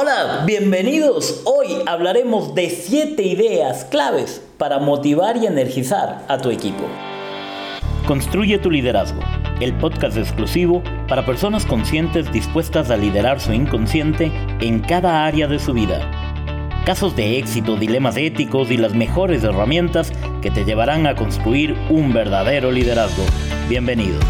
Hola, bienvenidos. Hoy hablaremos de 7 ideas claves para motivar y energizar a tu equipo. Construye tu liderazgo, el podcast exclusivo para personas conscientes dispuestas a liderar su inconsciente en cada área de su vida. Casos de éxito, dilemas éticos y las mejores herramientas que te llevarán a construir un verdadero liderazgo. Bienvenido.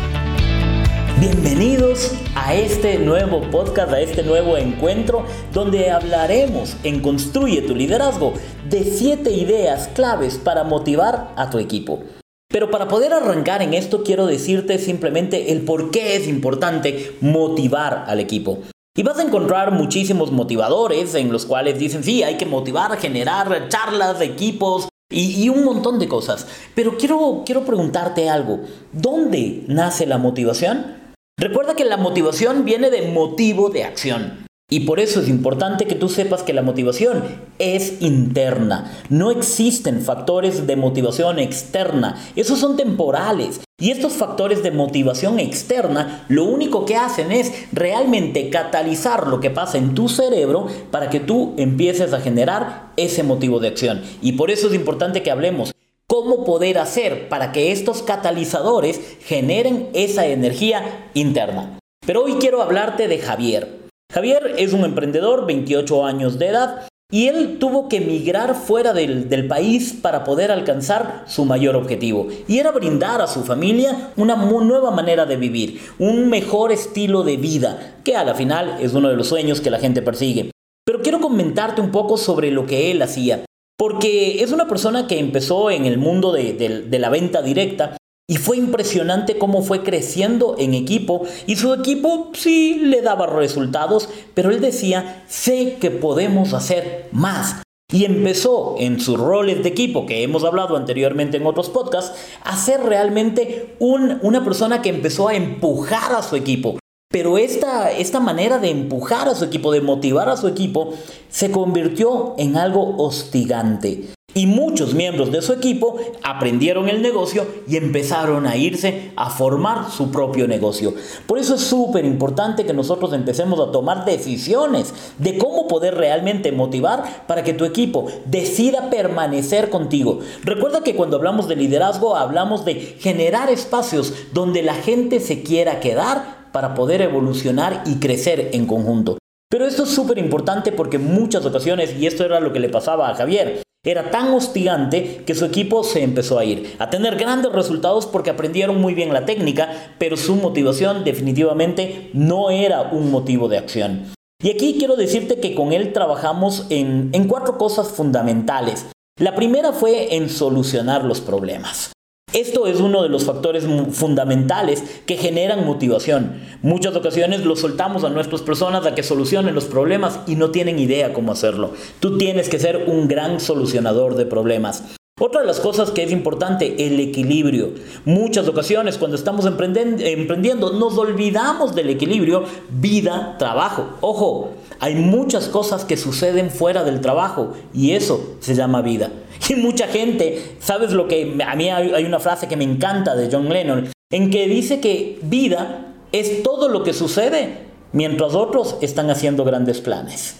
Bienvenidos a este nuevo podcast, a este nuevo encuentro donde hablaremos en Construye tu liderazgo de 7 ideas claves para motivar a tu equipo. Pero para poder arrancar en esto quiero decirte simplemente el por qué es importante motivar al equipo. Y vas a encontrar muchísimos motivadores en los cuales dicen, sí, hay que motivar, generar charlas, equipos, y, y, un montón de cosas. Pero quiero, quiero preguntarte algo. ¿Dónde nace la motivación? Recuerda que la motivación viene de motivo de acción. Y por eso es importante que tú sepas que la motivación es interna. No existen factores de motivación externa. Esos son temporales. Y estos factores de motivación externa lo único que hacen es realmente catalizar lo que pasa en tu cerebro para que tú empieces a generar ese motivo de acción. Y por eso es importante que hablemos cómo poder hacer para que estos catalizadores generen esa energía interna. Pero hoy quiero hablarte de Javier. Javier es un emprendedor, 28 años de edad, y él tuvo que emigrar fuera del, del, país para poder alcanzar su mayor objetivo. Y era brindar a su familia una nueva manera de vivir, un mejor estilo de vida, que a la final es uno de los sueños que la gente persigue. Pero quiero comentarte un poco sobre lo que él hacía. Porque es una persona que empezó en el mundo de, la venta directa y fue impresionante cómo fue creciendo en equipo y su equipo sí le daba resultados, pero él decía, sé que podemos hacer más. Y empezó en sus roles de equipo, que hemos hablado anteriormente en otros podcasts, a ser realmente una persona que empezó a empujar a su equipo. Pero esta, esta manera de empujar a su equipo, de motivar a su equipo, se convirtió en algo hostigante. Y muchos miembros de su equipo aprendieron el negocio y empezaron a irse a formar su propio negocio. Por eso es súper importante que nosotros empecemos a tomar decisiones de cómo poder realmente motivar para que tu equipo decida permanecer contigo. Recuerda que cuando hablamos de liderazgo hablamos de generar espacios donde la gente se quiera quedar para poder evolucionar y crecer en conjunto. Pero esto es súper importante porque en muchas ocasiones, y esto era lo que le pasaba a Javier, era tan hostigante que su equipo se empezó a ir, a tener grandes resultados porque aprendieron muy bien la técnica, pero su motivación definitivamente no era un motivo de acción. Y aquí quiero decirte que con él trabajamos en, en cuatro cosas fundamentales. La primera fue en solucionar los problemas. Esto es uno de los factores fundamentales que generan motivación. Muchas ocasiones lo soltamos a nuestras personas a que solucionen los problemas y no tienen idea cómo hacerlo. Tú tienes que ser un gran solucionador de problemas. Otra de las cosas que es importante, el equilibrio. Muchas ocasiones cuando estamos emprendiendo nos olvidamos del equilibrio vida-trabajo. Ojo, hay muchas cosas que suceden fuera del trabajo y eso se llama vida. Y mucha gente, ¿sabes lo que? A mí hay una frase que me encanta de John Lennon, en que dice que vida es todo lo que sucede mientras otros están haciendo grandes planes.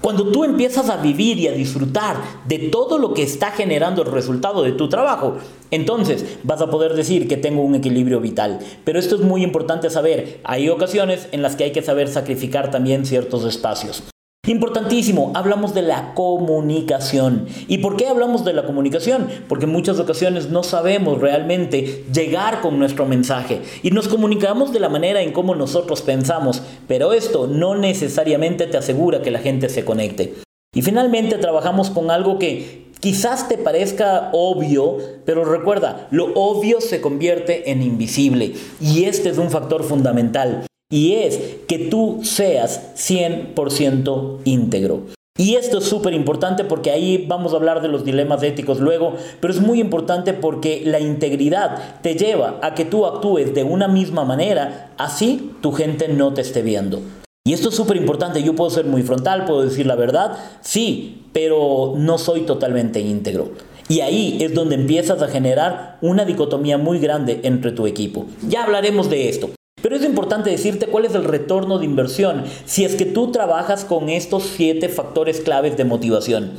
Cuando tú empiezas a vivir y a disfrutar de todo lo que está generando el resultado de tu trabajo, entonces vas a poder decir que tengo un equilibrio vital. Pero esto es muy importante saber. Hay ocasiones en las que hay que saber sacrificar también ciertos espacios. Importantísimo, hablamos de la comunicación. ¿Y por qué hablamos de la comunicación? Porque en muchas ocasiones no sabemos realmente llegar con nuestro mensaje y nos comunicamos de la manera en cómo nosotros pensamos, pero esto no necesariamente te asegura que la gente se conecte. Y finalmente trabajamos con algo que quizás te parezca obvio, pero recuerda, lo obvio se convierte en invisible y este es un factor fundamental. Y es que tú seas 100% íntegro. Y esto es súper importante porque ahí vamos a hablar de los dilemas éticos luego, pero es muy importante porque la integridad te lleva a que tú actúes de una misma manera, así tu gente no te esté viendo. Y esto es súper importante, yo puedo ser muy frontal, puedo decir la verdad, sí, pero no soy totalmente íntegro. Y ahí es donde empiezas a generar una dicotomía muy grande entre tu equipo. Ya hablaremos de esto. Pero es importante decirte cuál es el retorno de inversión si es que tú trabajas con estos siete factores claves de motivación.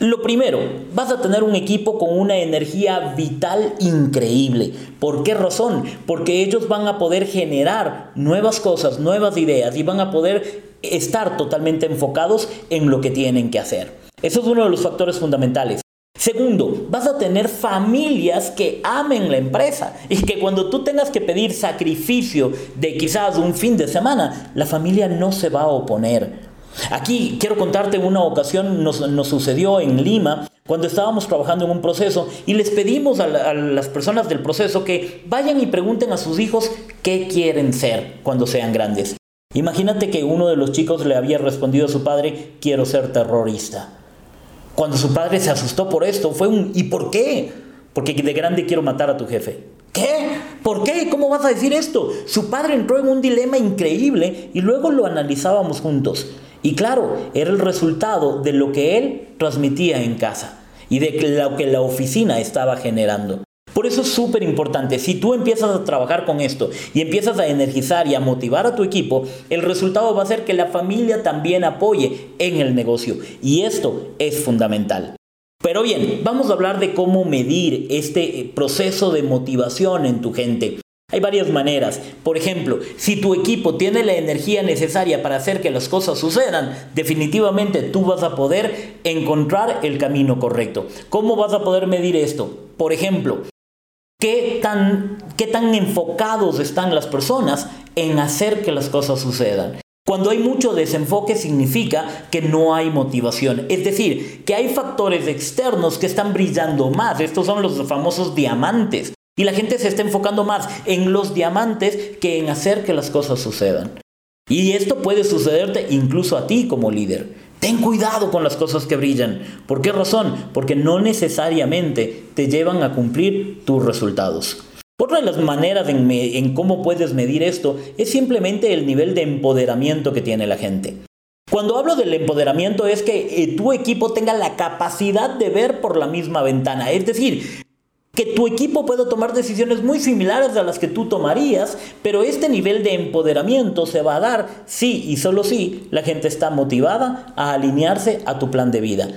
Lo primero, vas a tener un equipo con una energía vital increíble. ¿Por qué razón? Porque ellos van a poder generar nuevas cosas, nuevas ideas y van a poder estar totalmente enfocados en lo que tienen que hacer. Eso es uno de los factores fundamentales. Segundo, vas a tener familias que amen la empresa y que cuando tú tengas que pedir sacrificio de quizás un fin de semana, la familia no se va a oponer. Aquí quiero contarte una ocasión, nos, sucedió en Lima, cuando estábamos trabajando en un proceso y les pedimos a, a, las personas del proceso que vayan y pregunten a sus hijos qué quieren ser cuando sean grandes. Imagínate que uno de los chicos le había respondido a su padre, quiero ser terrorista. Cuando su padre se asustó por esto, fue un ¿y por qué? Porque de grande quiero matar a tu jefe. ¿Qué? ¿Por qué? ¿Cómo vas a decir esto? Su padre entró en un dilema increíble y luego lo analizábamos juntos. Y claro, era el resultado de lo que él transmitía en casa y de lo que la oficina estaba generando. Por eso es súper importante, si tú empiezas a trabajar con esto y empiezas a energizar y a motivar a tu equipo, el resultado va a ser que la familia también apoye en el negocio. Y esto es fundamental. Pero bien, vamos a hablar de cómo medir este proceso de motivación en tu gente. Hay varias maneras. Por ejemplo, si tu equipo tiene la energía necesaria para hacer que las cosas sucedan, definitivamente tú vas a poder encontrar el camino correcto. ¿Cómo vas a poder medir esto? Por ejemplo, ¿Qué tan, ¿Qué tan enfocados están las personas en hacer que las cosas sucedan? Cuando hay mucho desenfoque significa que no hay motivación. Es decir, que hay factores externos que están brillando más. Estos son los famosos diamantes. Y la gente se está enfocando más en los diamantes que en hacer que las cosas sucedan. Y esto puede sucederte incluso a ti como líder. Ten cuidado con las cosas que brillan. ¿Por qué razón? Porque no necesariamente te llevan a cumplir tus resultados. Otra de las maneras en, cómo puedes medir esto es simplemente el nivel de empoderamiento que tiene la gente. Cuando hablo del empoderamiento es que eh, tu equipo tenga la capacidad de ver por la misma ventana. Es decir, que tu equipo pueda tomar decisiones muy similares a las que tú tomarías, pero este nivel de empoderamiento se va a dar si y solo si la gente está motivada a alinearse a tu plan de vida.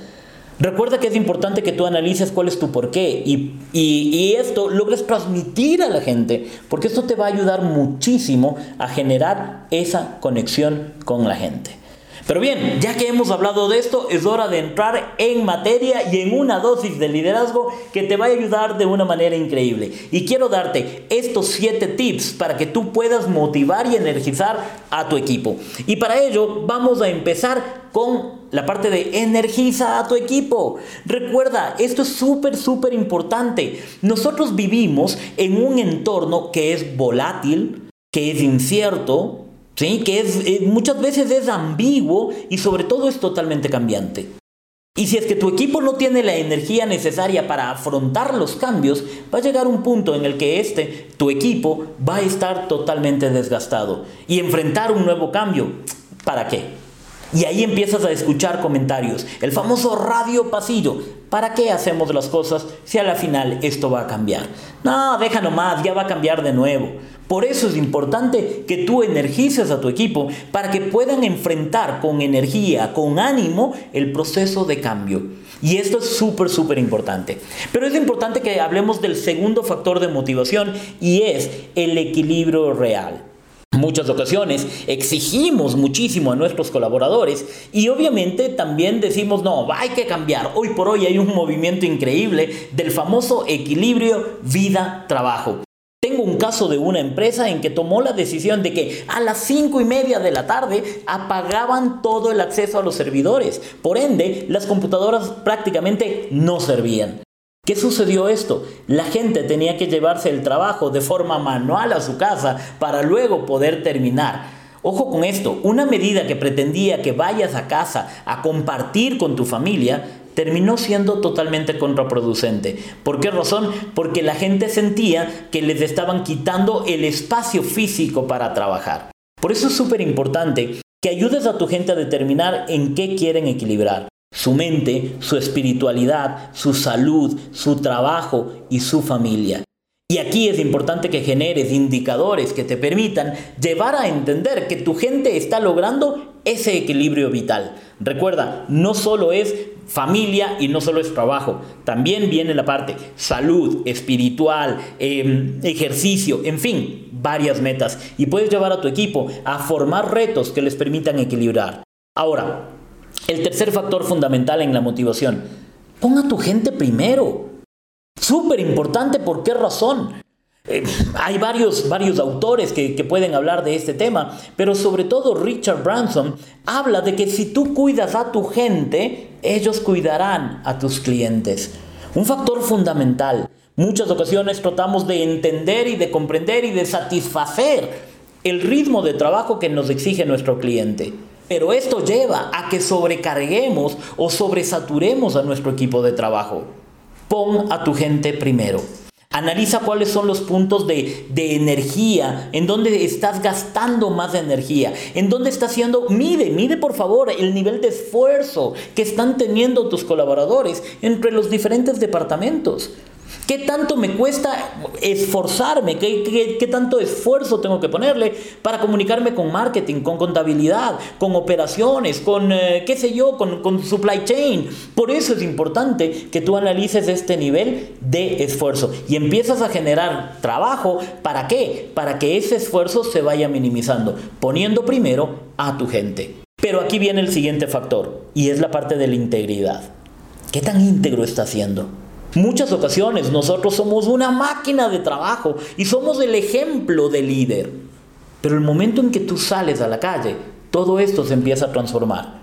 Recuerda que es importante que tú analices cuál es tu porqué y, y, esto logres transmitir a la gente, porque esto te va a ayudar muchísimo a generar esa conexión con la gente. Pero bien, ya que hemos hablado de esto, es hora de entrar en materia y en una dosis de liderazgo que te va a ayudar de una manera increíble. Y quiero darte estos 7 tips para que tú puedas motivar y energizar a tu equipo. Y para ello vamos a empezar con la parte de energiza a tu equipo. Recuerda, esto es súper, súper importante. Nosotros vivimos en un entorno que es volátil, que es incierto, ¿sí? que es, eh, muchas veces es ambiguo y sobre todo es totalmente cambiante. Y si es que tu equipo no tiene la energía necesaria para afrontar los cambios, va a llegar un punto en el que este, tu equipo, va a estar totalmente desgastado. Y enfrentar un nuevo cambio, ¿para qué? Y ahí empiezas a escuchar comentarios. El famoso radio pasillo. ¿Para qué hacemos las cosas si a la final esto va a cambiar? No, deja nomás, ya va a cambiar de nuevo. Por eso es importante que tú energices a tu equipo para que puedan enfrentar con energía, con ánimo, el proceso de cambio. Y esto es súper, súper importante. Pero es importante que hablemos del segundo factor de motivación y es el equilibrio real muchas ocasiones exigimos muchísimo a nuestros colaboradores y obviamente también decimos, no, hay que cambiar. Hoy por hoy hay un movimiento increíble del famoso equilibrio vida-trabajo. Tengo un caso de una empresa en que tomó la decisión de que a las cinco y media de la tarde apagaban todo el acceso a los servidores. Por ende, las computadoras prácticamente no servían. ¿Qué sucedió esto? La gente tenía que llevarse el trabajo de forma manual a su casa para luego poder terminar. Ojo con esto, una medida que pretendía que vayas a casa a compartir con tu familia terminó siendo totalmente contraproducente. ¿Por qué razón? Porque la gente sentía que les estaban quitando el espacio físico para trabajar. Por eso es súper importante que ayudes a tu gente a determinar en qué quieren equilibrar su mente, su espiritualidad, su salud, su trabajo y su familia. Y aquí es importante que generes indicadores que te permitan llevar a entender que tu gente está logrando ese equilibrio vital. Recuerda, no solo es familia y no solo es trabajo, también viene la parte salud, espiritual, em, ejercicio, en fin, varias metas. Y puedes llevar a tu equipo a formar retos que les permitan equilibrar. Ahora, el tercer factor fundamental en la motivación, pon a tu gente primero. Súper importante, ¿por qué razón? Eh, hay varios, varios autores que, pueden hablar de este tema, pero sobre todo Richard Branson habla de que si tú cuidas a tu gente, ellos cuidarán a tus clientes. Un factor fundamental. Muchas ocasiones tratamos de entender y de comprender y de satisfacer el ritmo de trabajo que nos exige nuestro cliente. Pero esto lleva a que sobrecarguemos o sobresaturemos a nuestro equipo de trabajo. Pon a tu gente primero. Analiza cuáles son los puntos de, energía, en donde estás gastando más energía, en dónde estás haciendo, mide, mide por favor el nivel de esfuerzo que están teniendo tus colaboradores entre los diferentes departamentos. ¿Qué tanto me cuesta esforzarme? ¿Qué, tanto esfuerzo tengo que ponerle para comunicarme con marketing, con contabilidad, con operaciones, con, eh, qué sé yo, con, con supply chain? Por eso es importante que tú analices este nivel de esfuerzo y empiezas a generar trabajo. ¿Para qué? Para que ese esfuerzo se vaya minimizando, poniendo primero a tu gente. Pero aquí viene el siguiente factor y es la parte de la integridad. ¿Qué tan íntegro está haciendo? Muchas ocasiones nosotros somos una máquina de trabajo y somos el ejemplo de líder. Pero el momento en que tú sales a la calle, todo esto se empieza a transformar.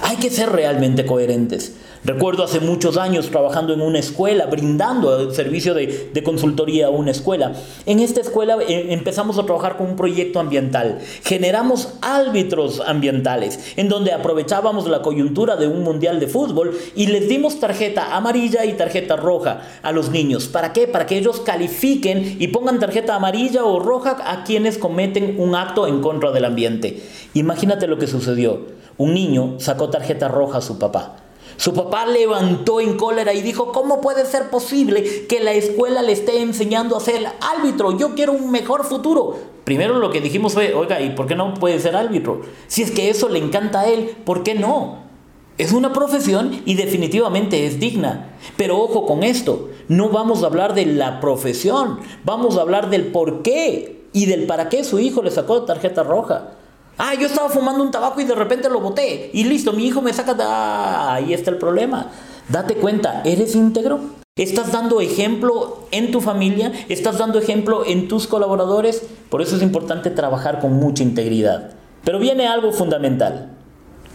Hay que ser realmente coherentes. Recuerdo hace muchos años trabajando en una escuela, brindando el servicio de, consultoría a una escuela. En esta escuela eh, empezamos a trabajar con un proyecto ambiental. Generamos árbitros ambientales, en donde aprovechábamos la coyuntura de un mundial de fútbol y les dimos tarjeta amarilla y tarjeta roja a los niños. ¿Para qué? Para que ellos califiquen y pongan tarjeta amarilla o roja a quienes cometen un acto en contra del ambiente. Imagínate lo que sucedió. Un niño sacó tarjeta roja a su papá. Su papá levantó en cólera y dijo, ¿cómo puede ser posible que la escuela le esté enseñando a ser árbitro? Yo quiero un mejor futuro. Primero lo que dijimos fue, oiga, ¿y por qué no puede ser árbitro? Si es que eso le encanta a él, ¿por qué no? Es una profesión y definitivamente es digna. Pero ojo con esto, no vamos a hablar de la profesión, vamos a hablar del por qué y del para qué su hijo le sacó tarjeta roja. Ah, yo estaba fumando un tabaco y de repente lo boté. Y listo, mi hijo me saca. Ah, ahí está el problema. Date cuenta, ¿eres íntegro? ¿Estás dando ejemplo en tu familia? ¿Estás dando ejemplo en tus colaboradores? Por eso es importante trabajar con mucha integridad. Pero viene algo fundamental.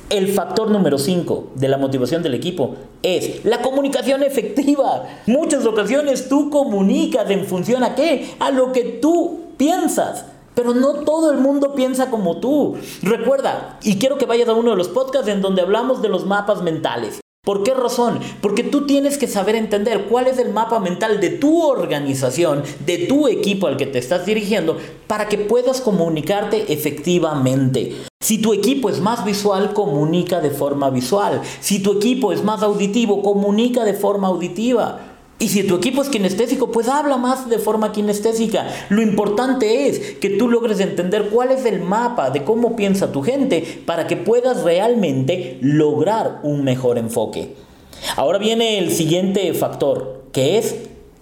El factor número 5 de la motivación del equipo es la comunicación efectiva. Muchas ocasiones tú comunicas en función a qué? A lo que tú piensas. Pero no todo el mundo piensa como tú. Recuerda, y quiero que vayas a uno de los podcasts en donde hablamos de los mapas mentales. ¿Por qué razón? Porque tú tienes que saber entender cuál es el mapa mental de tu organización, de tu equipo al que te estás dirigiendo, para que puedas comunicarte efectivamente. Si tu equipo es más visual, comunica de forma visual. Si tu equipo es más auditivo, comunica de forma auditiva. Y si tu equipo es kinestésico, pues habla más de forma kinestésica. Lo importante es que tú logres entender cuál es el mapa de cómo piensa tu gente para que puedas realmente lograr un mejor enfoque. Ahora viene el siguiente factor, que es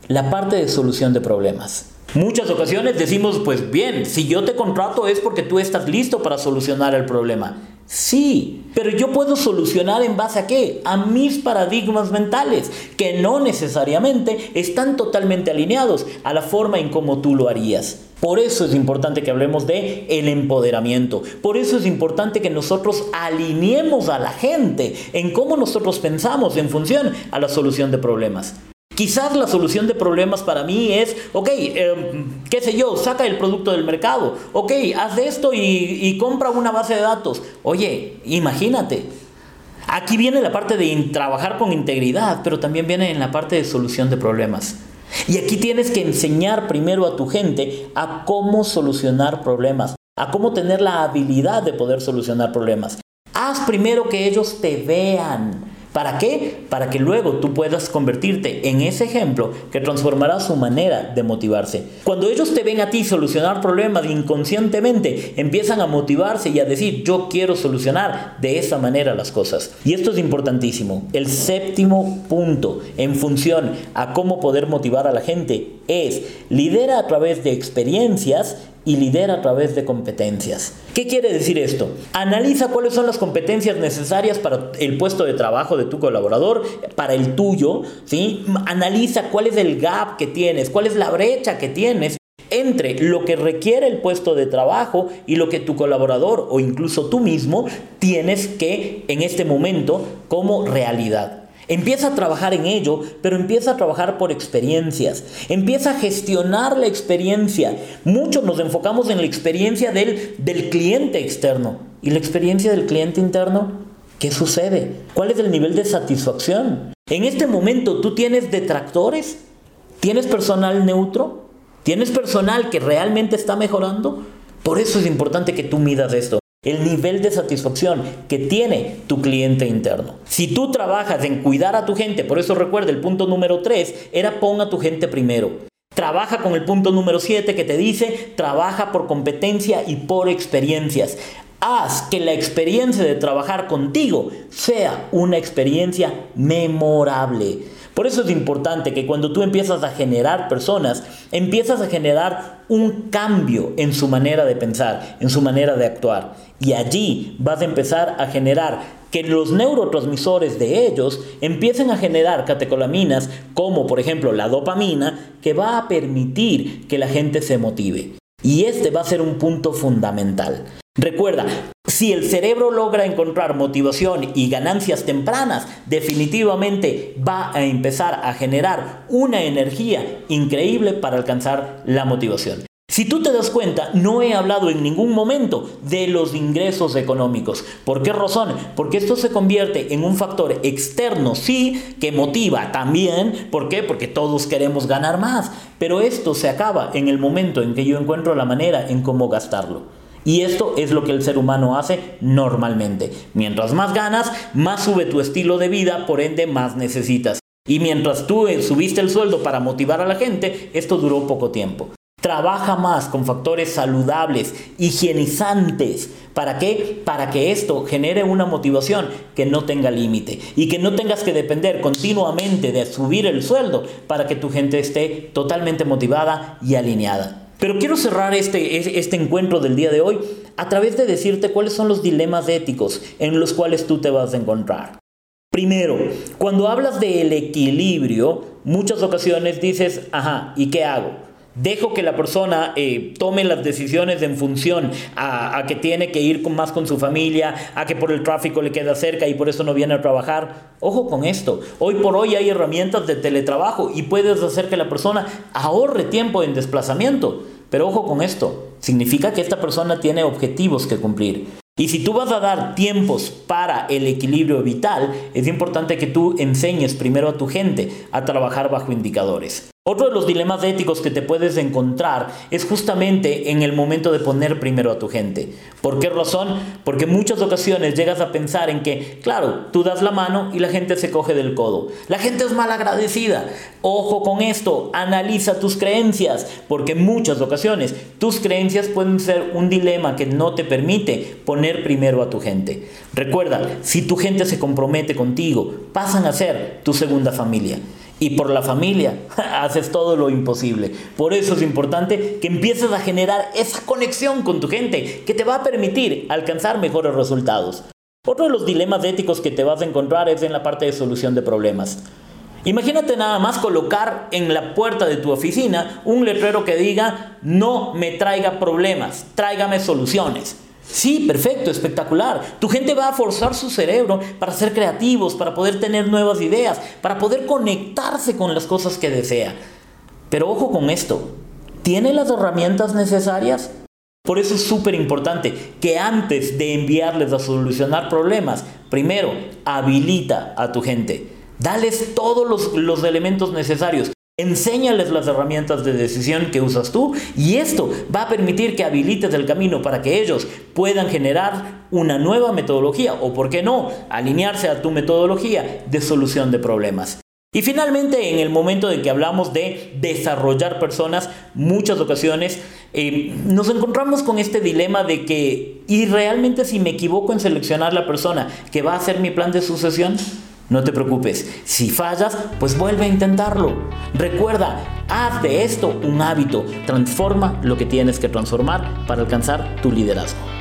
la parte de solución de problemas. Muchas ocasiones decimos, pues bien, si yo te contrato es porque tú estás listo para solucionar el problema. Sí, pero yo puedo solucionar en base a qué? A mis paradigmas mentales, que no necesariamente están totalmente alineados a la forma en cómo tú lo harías. Por eso es importante que hablemos de el empoderamiento. Por eso es importante que nosotros alineemos a la gente en cómo nosotros pensamos en función a la solución de problemas. Quizás la solución de problemas para mí es, ok, em, qué sé yo, saca el producto del mercado, ok, haz esto y, y compra una base de datos. Oye, imagínate, Aquí viene la parte de trabajar con integridad, pero también viene en la parte de solución de problemas. Y aquí tienes que enseñar primero a tu gente a cómo solucionar problemas, a cómo tener la habilidad de poder solucionar problemas. Haz primero que ellos te vean, ¿Para qué? Para que luego tú puedas convertirte en ese ejemplo que transformará su manera de motivarse. Cuando ellos te ven a ti solucionar problemas inconscientemente, empiezan a motivarse y a decir, yo quiero solucionar de esa manera las cosas. Y esto es importantísimo. El séptimo punto en función a cómo poder motivar a la gente es lidera a través de experiencias y lidera a través de competencias. ¿Qué quiere decir esto? Analiza cuáles son las competencias necesarias para el puesto de trabajo de tu colaborador, para el tuyo, ¿sí? Analiza cuál es el gap que tienes, cuál es la brecha que tienes entre lo que requiere el puesto de trabajo y lo que tu colaborador o incluso tú mismo tienes que en este momento como realidad. Empieza a trabajar en ello, pero empieza a trabajar por experiencias. Empieza a gestionar la experiencia. Muchos nos enfocamos en la experiencia del, del cliente externo. ¿Y la experiencia del cliente interno? ¿Qué sucede? ¿Cuál es el nivel de satisfacción? En este momento tú tienes detractores, tienes personal neutro, tienes personal que realmente está mejorando. Por eso es importante que tú midas esto el nivel de satisfacción que tiene tu cliente interno. Si tú trabajas en cuidar a tu gente, por eso recuerda, el punto número 3 era pon a tu gente primero. Trabaja con el punto número 7 que te dice, trabaja por competencia y por experiencias. Haz que la experiencia de trabajar contigo sea una experiencia memorable. Por eso es importante que cuando tú empiezas a generar personas, empiezas a generar un cambio en su manera de pensar, en su manera de actuar. Y allí vas a empezar a generar que los neurotransmisores de ellos empiecen a generar catecolaminas como por ejemplo la dopamina que va a permitir que la gente se motive. Y este va a ser un punto fundamental. Recuerda, si el cerebro logra encontrar motivación y ganancias tempranas, definitivamente va a empezar a generar una energía increíble para alcanzar la motivación. Si tú te das cuenta, no he hablado en ningún momento de los ingresos económicos. ¿Por qué razón? Porque esto se convierte en un factor externo, sí, que motiva también. ¿Por qué? Porque todos queremos ganar más. Pero esto se acaba en el momento en que yo encuentro la manera en cómo gastarlo. Y esto es lo que el ser humano hace normalmente. Mientras más ganas, más sube tu estilo de vida, por ende más necesitas. Y mientras tú eh, subiste el sueldo para motivar a la gente, esto duró poco tiempo. Trabaja más con factores saludables, higienizantes. ¿Para qué? Para que esto genere una motivación que no tenga límite y que no tengas que depender continuamente de subir el sueldo para que tu gente esté totalmente motivada y alineada. Pero quiero cerrar este, este encuentro del día de hoy a través de decirte cuáles son los dilemas éticos en los cuales tú te vas a encontrar. Primero, cuando hablas del equilibrio, muchas ocasiones dices, ajá, ¿y qué hago? Dejo que la persona eh, tome las decisiones en función a, que tiene que ir más con su familia, a que por el tráfico le queda cerca y por eso no viene a trabajar. Ojo con esto. Hoy por hoy hay herramientas de teletrabajo y puedes hacer que la persona ahorre tiempo en desplazamiento. Pero ojo con esto. Significa que esta persona tiene objetivos que cumplir. Y si tú vas a dar tiempos para el equilibrio vital, es importante que tú enseñes primero a tu gente a trabajar bajo indicadores. Otro de los dilemas éticos que te puedes encontrar es justamente en el momento de poner primero a tu gente. ¿Por qué razón? Porque muchas ocasiones llegas a pensar en que, claro, tú das la mano y la gente se coge del codo. La gente es mal agradecida. Ojo con esto, analiza tus creencias, porque en muchas ocasiones tus creencias pueden ser un dilema que no te permite poner primero a tu gente. Recuerda, si tu gente se compromete contigo, pasan a ser tu segunda familia y por la familia haces todo lo imposible. Por eso es importante que empieces a generar esa conexión con tu gente que te va a permitir alcanzar mejores resultados. Otro de los dilemas éticos que te vas a encontrar es en la parte de solución de problemas. Imagínate nada más colocar en la puerta de tu oficina un letrero que diga no me traiga problemas, tráigame soluciones. Sí, perfecto, espectacular. Tu gente va a forzar su cerebro para ser creativos, para poder tener nuevas ideas, para poder conectarse con las cosas que desea. Pero ojo con esto, ¿tiene las herramientas necesarias? Por eso es súper importante que antes de enviarles a solucionar problemas, primero habilita a tu gente. Dales todos los, los elementos necesarios. Enséñales las herramientas de decisión que usas tú y esto va a permitir que habilites el camino para que ellos puedan generar una nueva metodología o, por qué no, alinearse a tu metodología de solución de problemas. Y finalmente, en el momento de que hablamos de desarrollar personas, muchas ocasiones eh, nos encontramos con este dilema de que, ¿y realmente si me equivoco en seleccionar la persona que va a hacer mi plan de sucesión? No te preocupes, si fallas, pues vuelve a intentarlo. Recuerda, haz de esto un hábito, transforma lo que tienes que transformar para alcanzar tu liderazgo.